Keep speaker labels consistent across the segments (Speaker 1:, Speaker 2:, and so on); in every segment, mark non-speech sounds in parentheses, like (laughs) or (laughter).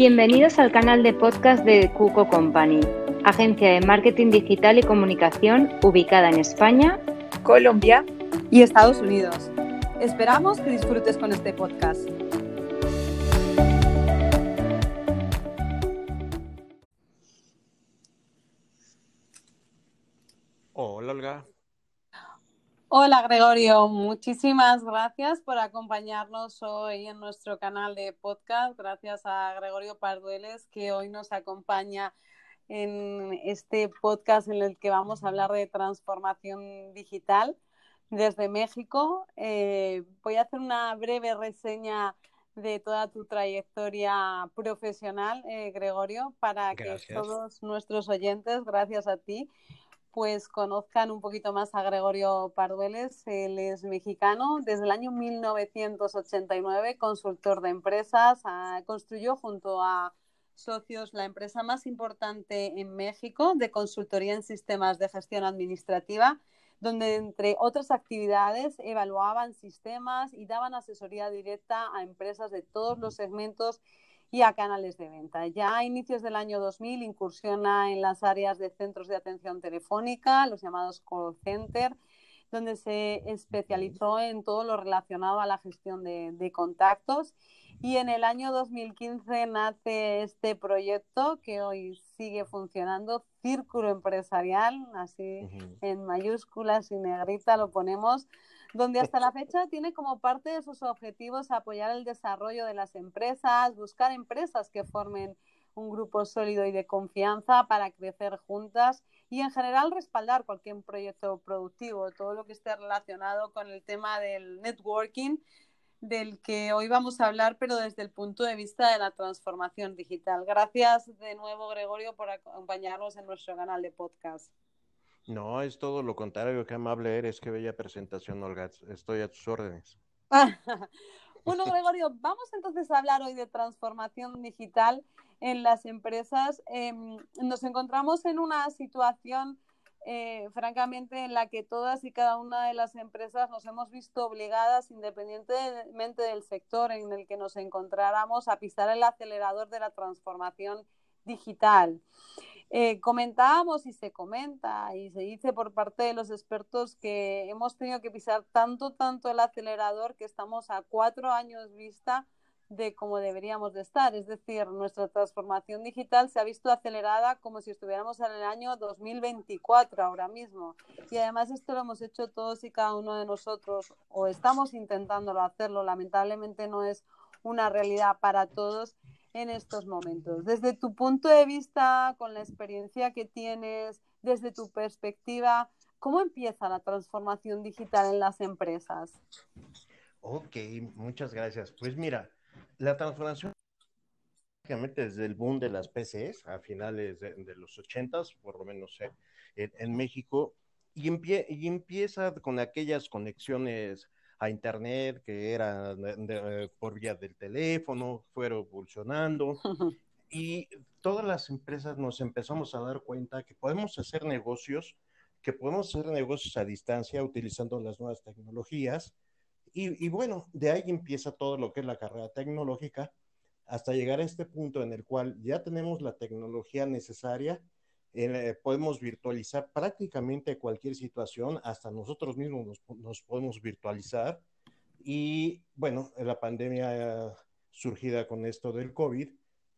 Speaker 1: Bienvenidos al canal de podcast de Cuco Company, agencia de marketing digital y comunicación ubicada en España,
Speaker 2: Colombia y Estados Unidos. Esperamos que disfrutes con este podcast.
Speaker 3: Hola, Olga.
Speaker 2: Hola Gregorio, muchísimas gracias por acompañarnos hoy en nuestro canal de podcast. Gracias a Gregorio Pardueles que hoy nos acompaña en este podcast en el que vamos a hablar de transformación digital desde México. Eh, voy a hacer una breve reseña de toda tu trayectoria profesional, eh, Gregorio, para que todos nuestros oyentes, gracias a ti, pues conozcan un poquito más a Gregorio Pardueles. Él es mexicano, desde el año 1989, consultor de empresas, ah, construyó junto a socios la empresa más importante en México de consultoría en sistemas de gestión administrativa, donde entre otras actividades evaluaban sistemas y daban asesoría directa a empresas de todos los segmentos y a canales de venta. Ya a inicios del año 2000 incursiona en las áreas de centros de atención telefónica, los llamados call center, donde se especializó en todo lo relacionado a la gestión de, contactos. Y en el año 2015 nace este proyecto que hoy sigue funcionando, Círculo Empresarial, así en mayúsculas y negrita lo ponemos, donde hasta la (laughs) fecha tiene como parte de sus objetivos apoyar el desarrollo de las empresas, buscar empresas que formen un grupo sólido y de confianza para crecer juntas y en general respaldar cualquier proyecto productivo, todo lo que esté relacionado con el tema del networking del que hoy vamos a hablar, pero desde el punto de vista de la transformación digital. Gracias de nuevo, Gregorio, por acompañarnos en nuestro canal de podcast.
Speaker 3: No, es todo lo contrario, qué amable eres, qué bella presentación, Olga. Estoy a tus órdenes. (laughs)
Speaker 2: bueno, Gregorio, vamos entonces a hablar hoy de transformación digital en las empresas. Em, nos encontramos en una situación, eh, francamente, en la que todas y cada una de las empresas nos hemos visto obligadas, independientemente del sector en el que nos encontráramos, a pisar el acelerador de la transformación digital. Eh, comentábamos y se comenta y se dice por parte de los expertos que hemos tenido que pisar tanto, tanto el acelerador que estamos a cuatro años vista de cómo deberíamos de estar. Es decir, nuestra transformación digital se ha visto acelerada como si estuviéramos en el año 2024 ahora mismo. Y además esto lo hemos hecho todos y cada uno de nosotros o estamos intentándolo hacerlo. Lamentablemente no es una realidad para todos en estos momentos. Desde tu punto de vista, con la experiencia que tienes, desde tu perspectiva, ¿cómo empieza la transformación digital en las empresas?
Speaker 3: Ok, muchas gracias. Pues mira, la transformación desde el boom de las PCs a finales de, los 80 por lo menos eh, en, México, y, y empieza con aquellas conexiones a Internet, que era por vía del teléfono, fueron evolucionando. y todas las empresas nos empezamos a dar cuenta que podemos hacer negocios, que podemos hacer negocios a distancia utilizando las nuevas tecnologías. Y, y, bueno, de ahí empieza todo lo que es la carrera tecnológica hasta llegar a este punto en el cual ya tenemos la tecnología necesaria eh, podemos virtualizar prácticamente cualquier situación, hasta nosotros mismos nos, podemos virtualizar. Y bueno, la pandemia surgida con esto del COVID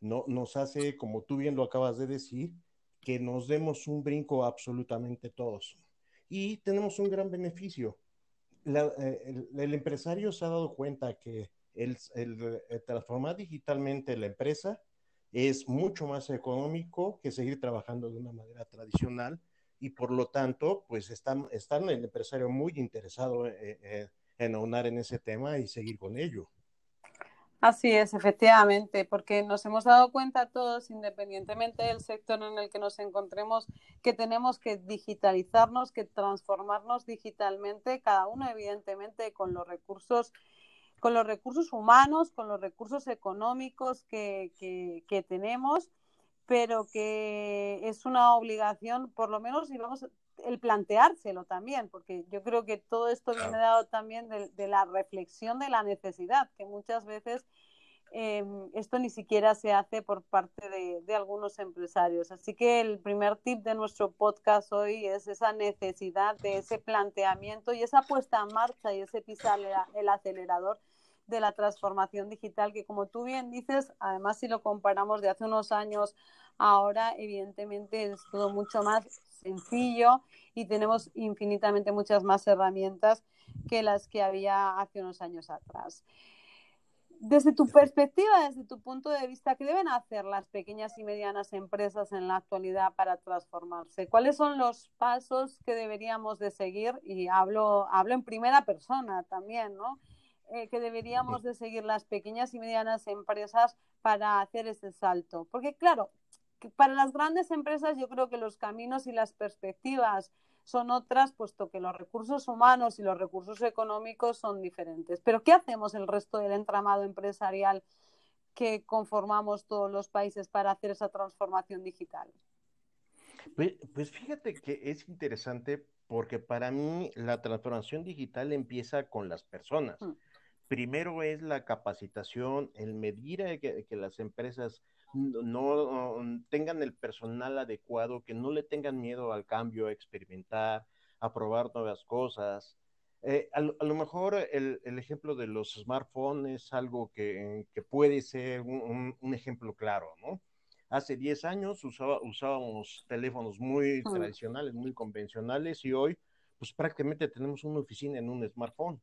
Speaker 3: no, nos hace, como tú bien lo acabas de decir, que nos demos un brinco absolutamente todos. Y tenemos un gran beneficio. Eh, el, empresario se ha dado cuenta que el, el transformar digitalmente la empresa es mucho más económico que seguir trabajando de una manera tradicional y por lo tanto, pues están, están el empresario muy interesado eh, eh, en aunar en ese tema y seguir con ello.
Speaker 2: Así es, efectivamente, porque nos hemos dado cuenta todos, independientemente del sector en el que nos encontremos, que tenemos que digitalizarnos, que transformarnos digitalmente, cada uno evidentemente con los recursos con los recursos humanos, con los recursos económicos que, que, tenemos, pero que es una obligación, por lo menos, y vamos, el planteárselo también, porque yo creo que todo esto viene dado también de, la reflexión de la necesidad, que muchas veces Em, esto ni siquiera se hace por parte de, algunos empresarios. Así que el primer tip de nuestro podcast hoy es esa necesidad de ese planteamiento y esa puesta en marcha y ese pisar el acelerador de la transformación digital, que como tú bien dices, además si lo comparamos de hace unos años, ahora evidentemente es todo mucho más sencillo y tenemos infinitamente muchas más herramientas que las que había hace unos años atrás. Desde tu perspectiva, desde tu punto de vista, ¿qué deben hacer las pequeñas y medianas empresas en la actualidad para transformarse? ¿Cuáles son los pasos que deberíamos de seguir? Y hablo, hablo en primera persona también, ¿no? Eh, que deberíamos de seguir las pequeñas y medianas empresas para hacer ese salto. Porque claro, para las grandes empresas yo creo que los caminos y las perspectivas son otras, puesto que los recursos humanos y los recursos económicos son diferentes. Pero ¿qué hacemos el resto del entramado empresarial que conformamos todos los países para hacer esa transformación digital?
Speaker 3: Pues, pues fíjate que es interesante porque para mí la transformación digital empieza con las personas. Mm. Primero es la capacitación, el medir que las empresas no tengan el personal adecuado, que no le tengan miedo al cambio, a experimentar, a probar nuevas cosas. Eh, a, lo mejor el, ejemplo de los smartphones es algo que, puede ser un, ejemplo claro, ¿no? Hace 10 años usábamos teléfonos muy mm. tradicionales, muy convencionales y hoy pues prácticamente tenemos una oficina en un smartphone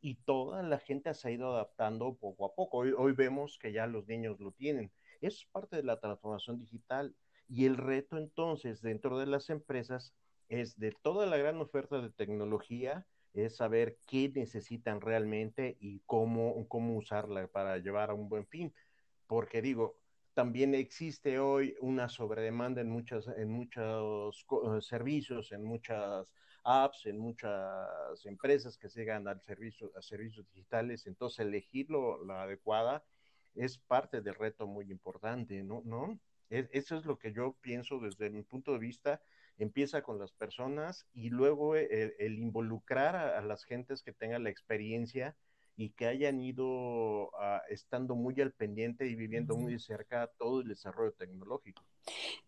Speaker 3: y toda la gente se ha ido adaptando poco a poco. hoy vemos que ya los niños lo tienen es parte de la transformación digital y el reto entonces dentro de las empresas es de toda la gran oferta de tecnología, es saber qué necesitan realmente y cómo, cómo usarla para llevar a un buen fin. Porque digo, también existe hoy una sobredemanda en, muchas, en muchos eh, servicios, en muchas apps, en muchas empresas que llegan al servicio, a servicios digitales. Entonces, elegir la adecuada es parte del reto muy importante, ¿no? ¿No? eso es lo que yo pienso desde mi punto de vista. Empieza con las personas y luego el, involucrar a, las gentes que tengan la experiencia y que hayan ido ah, estando muy al pendiente y viviendo muy cerca todo el desarrollo tecnológico.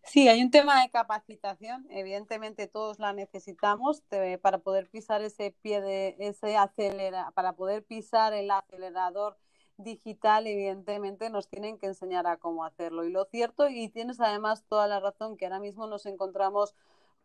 Speaker 2: Sí, hay un tema de capacitación, evidentemente todos la necesitamos para poder pisar ese pie de ese acelera, para poder pisar el acelerador digital, evidentemente, nos tienen que enseñar a cómo hacerlo. Y lo cierto, y tienes además toda la razón, que ahora mismo nos encontramos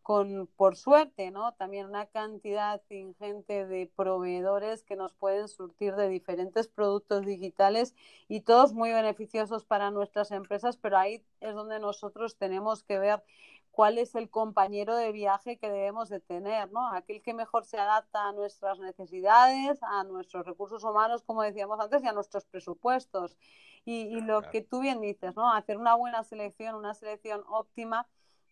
Speaker 2: con, por suerte, ¿no? También una cantidad ingente de proveedores que nos pueden surtir de diferentes productos digitales y todos muy beneficiosos para nuestras empresas, pero ahí es donde nosotros tenemos que ver cuál es el compañero de viaje que debemos de tener, ¿no? Aquel que mejor se adapta a nuestras necesidades, a nuestros recursos humanos, como decíamos antes, y a nuestros presupuestos. Y, lo que tú bien dices, ¿no? Hacer una buena selección, una selección óptima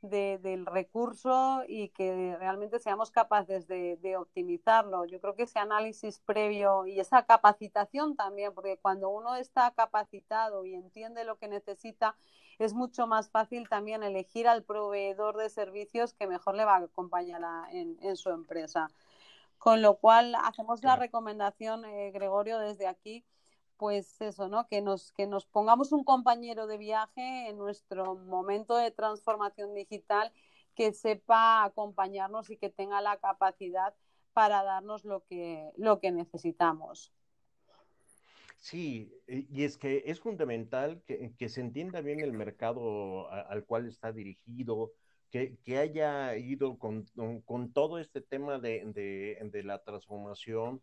Speaker 2: del recurso y que realmente seamos capaces de, de, optimizarlo. Yo creo que ese análisis previo y esa capacitación también, porque cuando uno está capacitado y entiende lo que necesita, es mucho más fácil también elegir al proveedor de servicios que mejor le va a acompañar en, su empresa. Con lo cual, hacemos la recomendación, eh, Gregorio, desde aquí, pues eso, ¿no? Que nos, que nos pongamos un compañero de viaje en nuestro momento de transformación digital que sepa acompañarnos y que tenga la capacidad para darnos lo que, lo que necesitamos.
Speaker 3: Sí, y es que es fundamental que, se entienda bien el mercado al cual está dirigido, que, haya ido con, todo este tema de, la transformación,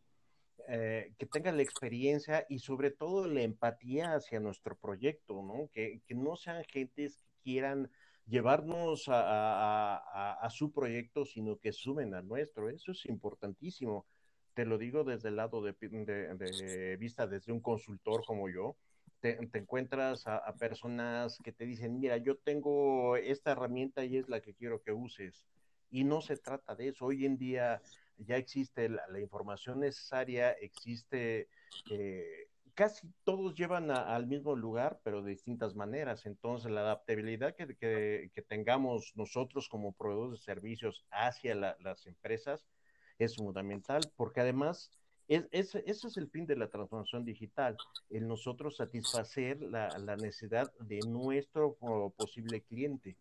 Speaker 3: eh, que tenga la experiencia y sobre todo la empatía hacia nuestro proyecto, ¿no? Que, no sean gentes que quieran llevarnos a, su proyecto, sino que sumen al nuestro. Eso es importantísimo te lo digo desde el lado de, vista, desde un consultor como yo, te, encuentras a, personas que te dicen, mira, yo tengo esta herramienta y es la que quiero que uses. Y no se trata de eso. Hoy en día ya existe la, información necesaria, existe, eh, casi todos llevan al mismo lugar, pero de distintas maneras. Entonces, la adaptabilidad que, que, tengamos nosotros como proveedores de servicios hacia las empresas, es fundamental, porque además Es, ese es el fin de la transformación digital, el nosotros satisfacer la, la necesidad de nuestro posible cliente.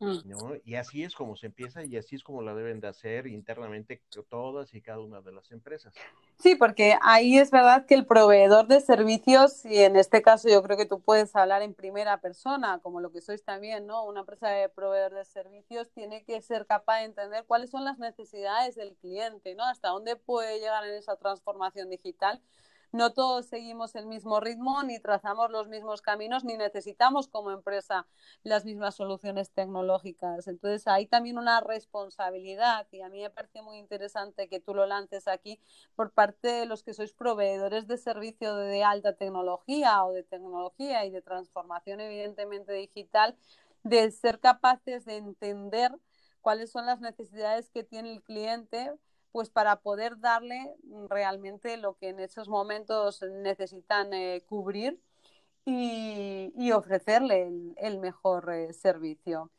Speaker 3: Mm. ¿no? Y así es como se empieza y así es como la deben de hacer internamente todas y cada una de las empresas.
Speaker 2: Sí, porque ahí es verdad que el proveedor de servicios, y en este caso yo creo que tú puedes hablar en primera persona, como lo que sois también, ¿no? Una empresa de proveedor de servicios tiene que ser capaz de entender cuáles son las necesidades del cliente, ¿no? Hasta dónde puede llegar en esa transformación digital no todos seguimos el mismo ritmo, ni trazamos los mismos caminos, ni necesitamos como empresa las mismas soluciones tecnológicas. Entonces hay también una responsabilidad y a mí me parece muy interesante que tú lo lances aquí por parte de los que sois proveedores de servicio de alta tecnología o de tecnología y de transformación evidentemente digital, de ser capaces de entender cuáles son las necesidades que tiene el cliente pues para poder darle realmente lo que en esos momentos necesitan eh, cubrir y, ofrecerle el, mejor eh, servicio.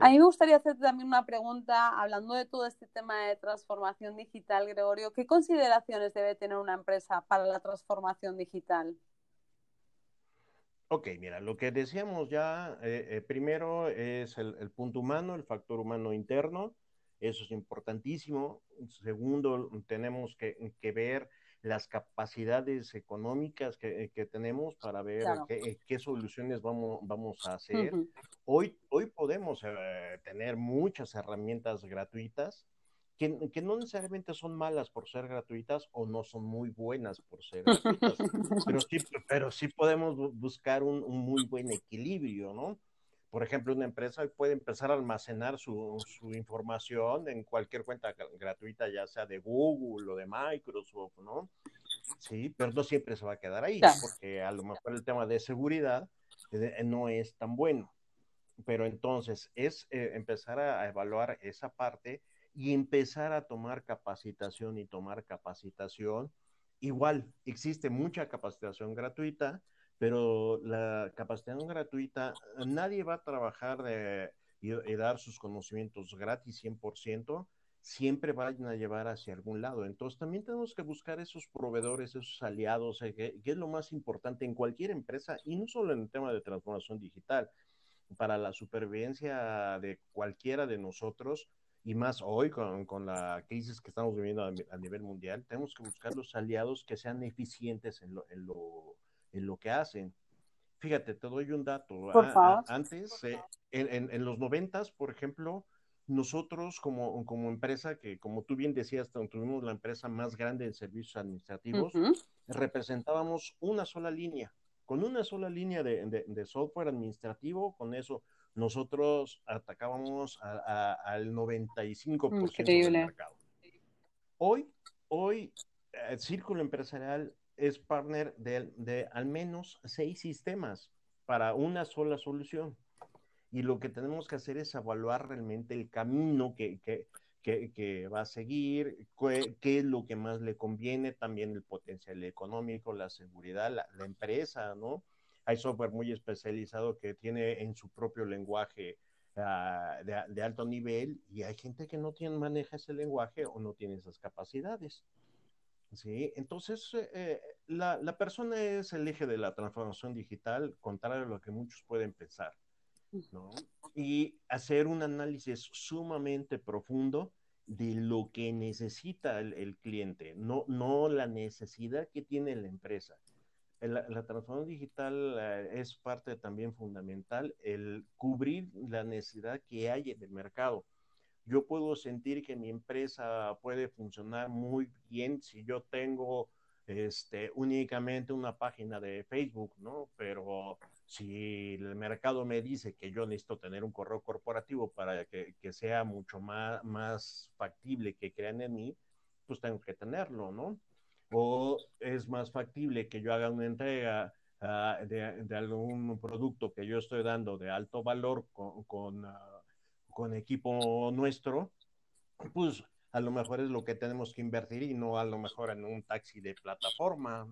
Speaker 2: A mí me gustaría hacerte también una pregunta, hablando de todo este tema de transformación digital, Gregorio, ¿qué consideraciones debe tener una empresa para la transformación digital?
Speaker 3: Ok, mira, lo que decíamos ya, eh, primero es el, punto humano, el factor humano interno, eso es importantísimo. Segundo, tenemos que, ver las capacidades económicas que, tenemos para ver qué, soluciones vamos, vamos a hacer. hoy, hoy podemos eh, tener muchas herramientas gratuitas que, no necesariamente son malas por ser gratuitas o no son muy buenas por ser gratuitas, (laughs) pero, sí, pero sí podemos buscar un, un muy buen equilibrio, ¿no? Por ejemplo, una empresa puede empezar a almacenar su, información en cualquier cuenta gratuita, ya sea de Google o de Microsoft, ¿no? Sí, pero no siempre se va a quedar ahí, porque a lo mejor el tema de seguridad eh, no es tan bueno. Pero entonces es eh, empezar a, evaluar esa parte y empezar a tomar capacitación y tomar capacitación. Igual, existe mucha capacitación gratuita, pero la capacitación gratuita, nadie va a trabajar y, dar sus conocimientos gratis 100%, siempre van a llevar hacia algún lado. Entonces también tenemos que buscar esos proveedores, esos aliados, eh, que, es lo más importante en cualquier empresa y no solo en el tema de transformación digital. Para la supervivencia de cualquiera de nosotros, y más hoy con, con, la crisis que estamos viviendo a, nivel mundial, tenemos que buscar los aliados que sean eficientes en lo, en lo en lo que hacen. Fíjate, te doy un dato. antes, eh, en, los noventas, por ejemplo, nosotros como, como empresa, que como tú bien decías, tuvimos la empresa más grande en servicios administrativos, representábamos una sola línea. Con una sola línea de, software administrativo, con eso nosotros atacábamos al 95% del mercado. Hoy, hoy, el círculo empresarial es partner de, al menos seis sistemas para una sola solución. Y lo que tenemos que hacer es evaluar realmente el camino que, va a seguir, qué, es lo que más le conviene, también el potencial económico, la seguridad, la, empresa, ¿no? Hay software muy especializado que tiene en su propio lenguaje ah, de, de, alto nivel y hay gente que no tiene, maneja ese lenguaje o no tiene esas capacidades. Sí, entonces eh, la, persona es el eje de la transformación digital, contrario a lo que muchos pueden pensar, ¿no? Y hacer un análisis sumamente profundo de lo que necesita el, cliente, no, no la necesidad que tiene la empresa. La, la transformación digital eh, es parte también fundamental, el cubrir la necesidad que hay en el mercado yo puedo sentir que mi empresa puede funcionar muy bien si yo tengo este, únicamente una página de Facebook, ¿no? Pero si el mercado me dice que yo necesito tener un correo corporativo para que, sea mucho más, más factible que crean en mí, pues tengo que tenerlo, ¿no? O es más factible que yo haga una entrega ah, de, algún producto que yo estoy dando de alto valor con, ah, con equipo nuestro, pues a lo mejor es lo que tenemos que invertir y no a lo mejor en un taxi de plataforma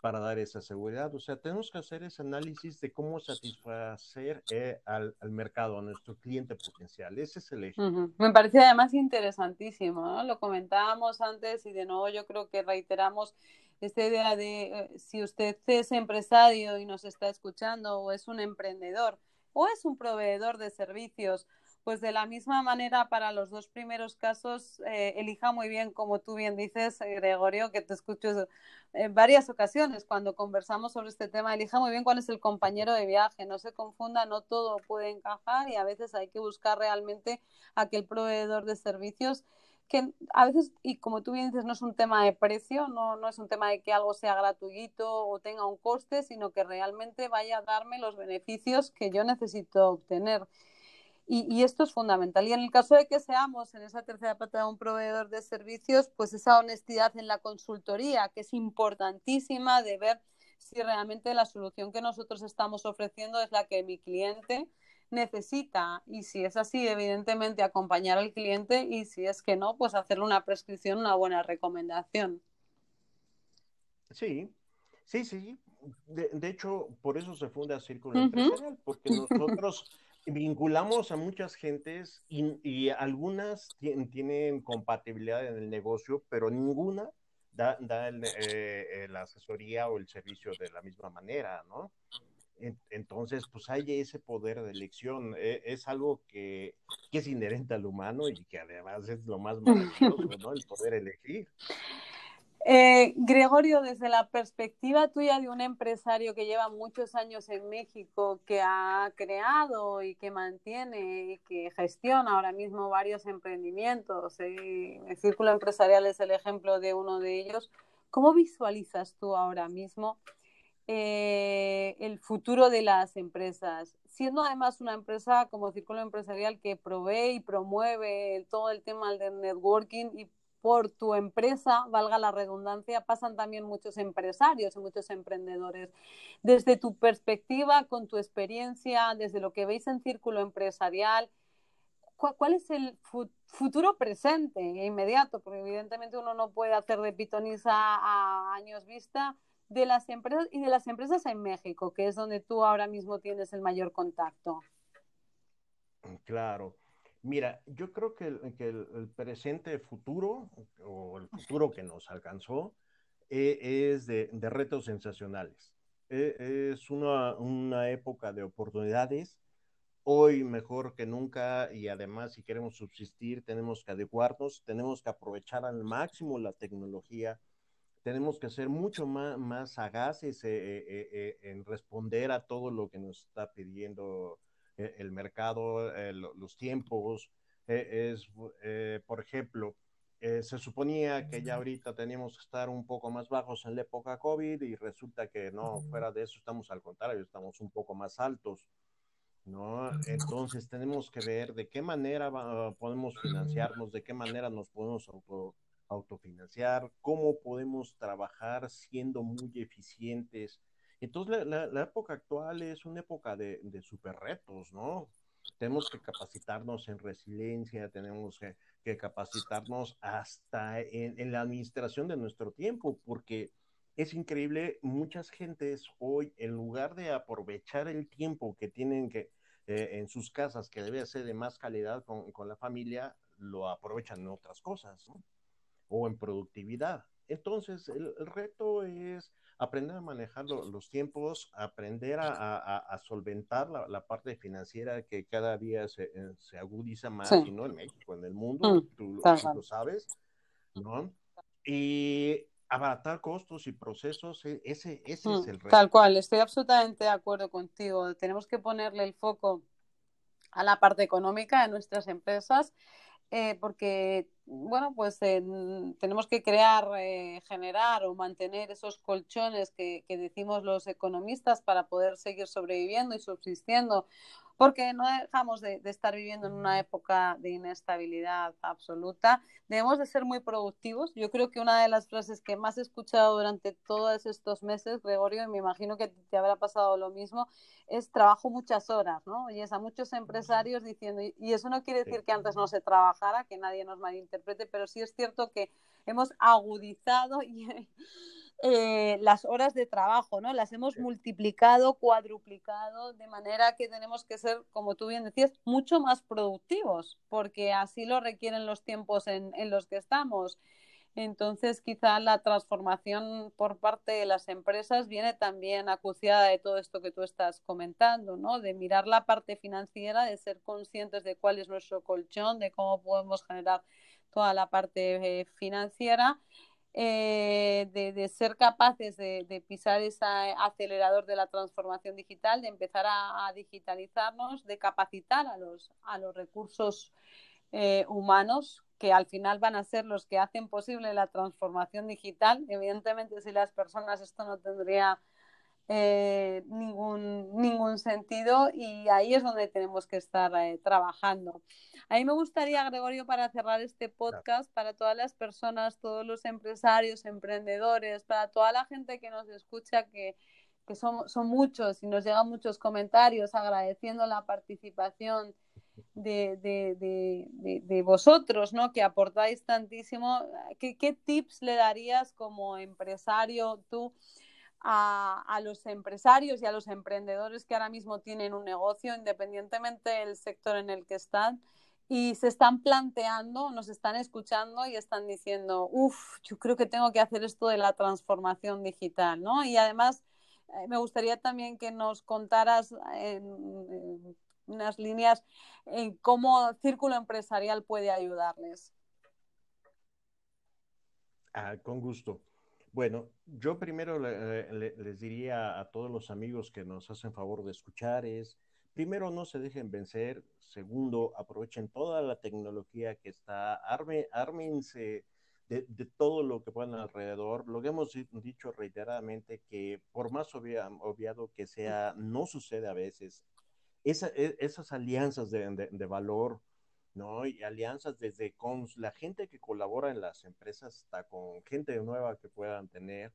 Speaker 3: para dar esa seguridad. O sea, tenemos que hacer ese análisis de cómo satisfacer eh, al, mercado, a nuestro cliente potencial. Ese es el eje.
Speaker 2: Me parece además interesantísimo, ¿no? Lo comentábamos antes y de nuevo yo creo que reiteramos esta idea de eh, si usted es empresario y nos está escuchando o es un emprendedor o es un proveedor de servicios pues de la misma manera para los dos primeros casos, eh, elija muy bien, como tú bien dices, eh, Gregorio, que te escucho en varias ocasiones cuando conversamos sobre este tema, elija muy bien cuál es el compañero de viaje, no se confunda, no todo puede encajar y a veces hay que buscar realmente aquel proveedor de servicios que a veces, y como tú bien dices, no es un tema de precio, no, no es un tema de que algo sea gratuito o tenga un coste, sino que realmente vaya a darme los beneficios que yo necesito obtener. Y, esto es fundamental. Y en el caso de que seamos en esa tercera pata de un proveedor de servicios, pues esa honestidad en la consultoría, que es importantísima de ver si realmente la solución que nosotros estamos ofreciendo es la que mi cliente necesita. Y si es así, evidentemente acompañar al cliente y si es que no, pues hacerle una prescripción, una buena recomendación.
Speaker 3: Sí, sí, sí. De, hecho, por eso se funda Círculo Empresarial, porque (laughs) nosotros vinculamos a muchas gentes y, algunas tienen compatibilidad en el negocio, pero ninguna da, eh, la asesoría o el servicio de la misma manera, ¿no? Entonces, pues hay ese poder de elección. E, es algo que, que, es inherente al humano y que además es lo más (laughs) maravilloso, ¿no? El poder elegir.
Speaker 2: Eh, Gregorio, desde la perspectiva tuya de un empresario que lleva muchos años en México, que ha creado y que mantiene y que gestiona ahora mismo varios emprendimientos, eh, el Círculo Empresarial es el ejemplo de uno de ellos, ¿cómo visualizas tú ahora mismo eh, el futuro de las empresas? Siendo además una empresa como Círculo Empresarial que provee y promueve todo el tema del networking y por tu empresa, valga la redundancia, pasan también muchos empresarios y muchos emprendedores. Desde tu perspectiva, con tu experiencia, desde lo que veis en círculo empresarial, ¿cuál, es el futuro presente e inmediato? Porque evidentemente uno no puede hacer de pitoniza a años vista de las empresas y de las empresas en México, que es donde tú ahora mismo tienes el mayor contacto.
Speaker 3: Claro. Mira, yo creo que el, presente futuro, o el futuro que nos alcanzó, eh, es de, retos sensacionales. E, es una, época de oportunidades, hoy mejor que nunca, y además si queremos subsistir, tenemos que adecuarnos, tenemos que aprovechar al máximo la tecnología, tenemos que ser mucho más, más sagaces eh, eh, en responder a todo lo que nos está pidiendo eh, el mercado, eh, los tiempos. Eh, es, por ejemplo, se suponía que ya ahorita teníamos que estar un poco más bajos en la época COVID y resulta que no, fuera de eso estamos al contrario, estamos un poco más altos. ¿no? Entonces tenemos que ver de qué manera podemos financiarnos, de qué manera nos podemos auto, autofinanciar, cómo podemos trabajar siendo muy eficientes, entonces, la, época actual es una época de, super retos, ¿no? Tenemos que capacitarnos en resiliencia, tenemos que, capacitarnos hasta en, la administración de nuestro tiempo, porque es increíble, muchas gentes hoy, en lugar de aprovechar el tiempo que tienen que eh, en sus casas, que debe ser de más calidad con, la familia, lo aprovechan en otras cosas, ¿no? O en productividad. Entonces, el reto es aprender a manejar los tiempos, aprender a, solventar la, parte financiera que cada día se, eh, agudiza más, y no en México, en el mundo, mm, tú, lo sabes, ¿no? Y abaratar costos y procesos, e, ese, ese es
Speaker 2: mm,
Speaker 3: el reto.
Speaker 2: Tal cual, estoy absolutamente de acuerdo contigo. Tenemos que ponerle el foco a la parte económica de nuestras empresas eh, porque, bueno, pues tenemos que crear, eh, generar o mantener esos colchones que, que, decimos los economistas para poder seguir sobreviviendo y subsistiendo porque no dejamos de, estar viviendo en una época de inestabilidad absoluta. Debemos de ser muy productivos. Yo creo que una de las frases que más he escuchado durante todos estos meses, Gregorio, y me imagino que te habrá pasado lo mismo, es trabajo muchas horas, ¿no? Y es a muchos empresarios diciendo, y eso no quiere decir que antes no se trabajara, que nadie nos malinterprete, pero sí es cierto que hemos agudizado (laughs) y eh, las horas de trabajo, ¿no? Las hemos multiplicado, cuadruplicado, de manera que tenemos que ser, como tú bien decías, mucho más productivos, porque así lo requieren los tiempos en, en los que estamos. Entonces, quizá la transformación por parte de las empresas viene también acuciada de todo esto que tú estás comentando, ¿no? De mirar la parte financiera, de ser conscientes de cuál es nuestro colchón, de cómo podemos generar toda la parte eh, financiera eh, de, ser capaces de, pisar ese acelerador de la transformación digital, de empezar a, digitalizarnos, de capacitar a los, a los recursos eh, humanos que al final van a ser los que hacen posible la transformación digital. Evidentemente, si las personas esto no tendría eh, ningún, ningún sentido y ahí es donde tenemos que estar eh, trabajando. A mí me gustaría, Gregorio, para cerrar este podcast, para todas las personas, todos los empresarios, emprendedores, para toda la gente que nos escucha, que, que son, son muchos y nos llegan muchos comentarios agradeciendo la participación de, de, de, de, vosotros, ¿no? Que aportáis tantísimo. ¿Qué, ¿Qué, tips le darías como empresario tú a, los empresarios y a los emprendedores que ahora mismo tienen un negocio, independientemente del sector en el que están, y se están planteando, nos están escuchando y están diciendo, uff, yo creo que tengo que hacer esto de la transformación digital, ¿no? Y además, eh, me gustaría también que nos contaras en, unas líneas en cómo Círculo Empresarial puede ayudarles.
Speaker 3: Ah, con gusto. Bueno, yo primero les diría a todos los amigos que nos hacen favor de escuchar es, primero no se dejen vencer, segundo aprovechen toda la tecnología que está, arme, ármense de, todo lo que puedan alrededor. Lo que hemos dicho reiteradamente que por más obviado que sea, no sucede a veces. E, esas alianzas de, de valor, ¿no? Y alianzas desde con la gente que colabora en las empresas hasta con gente nueva que puedan tener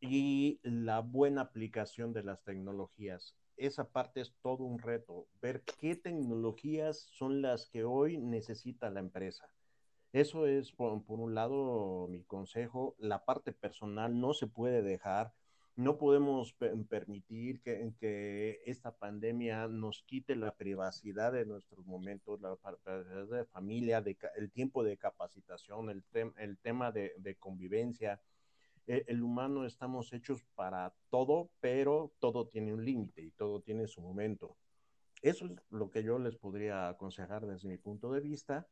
Speaker 3: y la buena aplicación de las tecnologías. Esa parte es todo un reto, ver qué tecnologías son las que hoy necesita la empresa. Eso es, por, por un lado, mi consejo. La parte personal no se puede dejar no podemos permitir que, que, esta pandemia nos quite la privacidad de nuestros momentos, la privacidad de familia, de, el tiempo de capacitación, el, el tema de, convivencia. El, el, humano estamos hechos para todo, pero todo tiene un límite y todo tiene su momento. Eso es lo que yo les podría aconsejar desde mi punto de vista.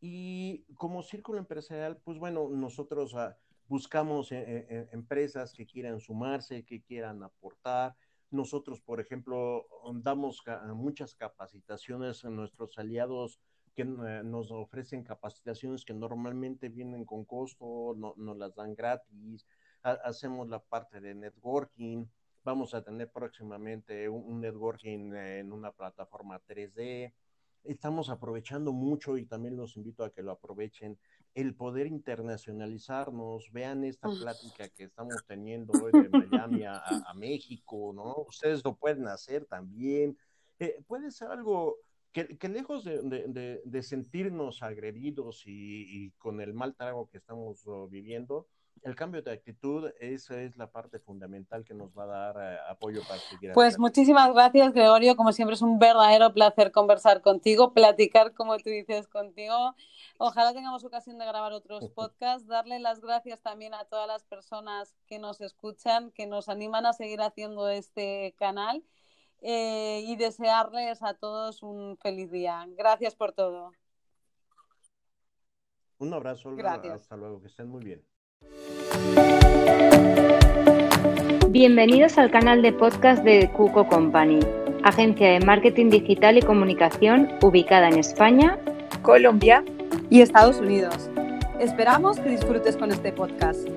Speaker 3: Y como círculo empresarial, pues bueno, nosotros... Uh, buscamos eh, eh, eh, empresas que quieran sumarse, que quieran aportar. Nosotros, por ejemplo, damos muchas capacitaciones a nuestros aliados que nos ofrecen capacitaciones que normalmente vienen con costo, no, nos las dan gratis. hacemos la parte de networking. Vamos a tener próximamente un networking en una plataforma 3D estamos aprovechando mucho y también los invito a que lo aprovechen el poder internacionalizarnos, vean esta plática que estamos teniendo hoy de Miami a, México, ¿no? Ustedes lo pueden hacer también. Eh, puede ser algo que, lejos de, sentirnos agredidos y, y, con el mal trago que estamos oh, viviendo, el cambio de actitud, esa es la parte fundamental que nos va a dar eh, apoyo para seguir.
Speaker 2: Pues muchísimas gracias, Gregorio. Como siempre, es un verdadero placer conversar contigo, platicar, como tú dices, contigo. Ojalá tengamos ocasión de grabar otros (laughs) podcasts. Darle las gracias también a todas las personas que nos escuchan, que nos animan a seguir haciendo este canal. Eh, y desearles a todos un feliz día. Gracias por todo.
Speaker 3: Un abrazo, Gracias. hasta luego, que estén muy bien.
Speaker 1: Bienvenidos al canal de podcast de Cuco Company, agencia de marketing digital y comunicación ubicada en España,
Speaker 2: Colombia y Estados Unidos. Esperamos que disfrutes con este podcast.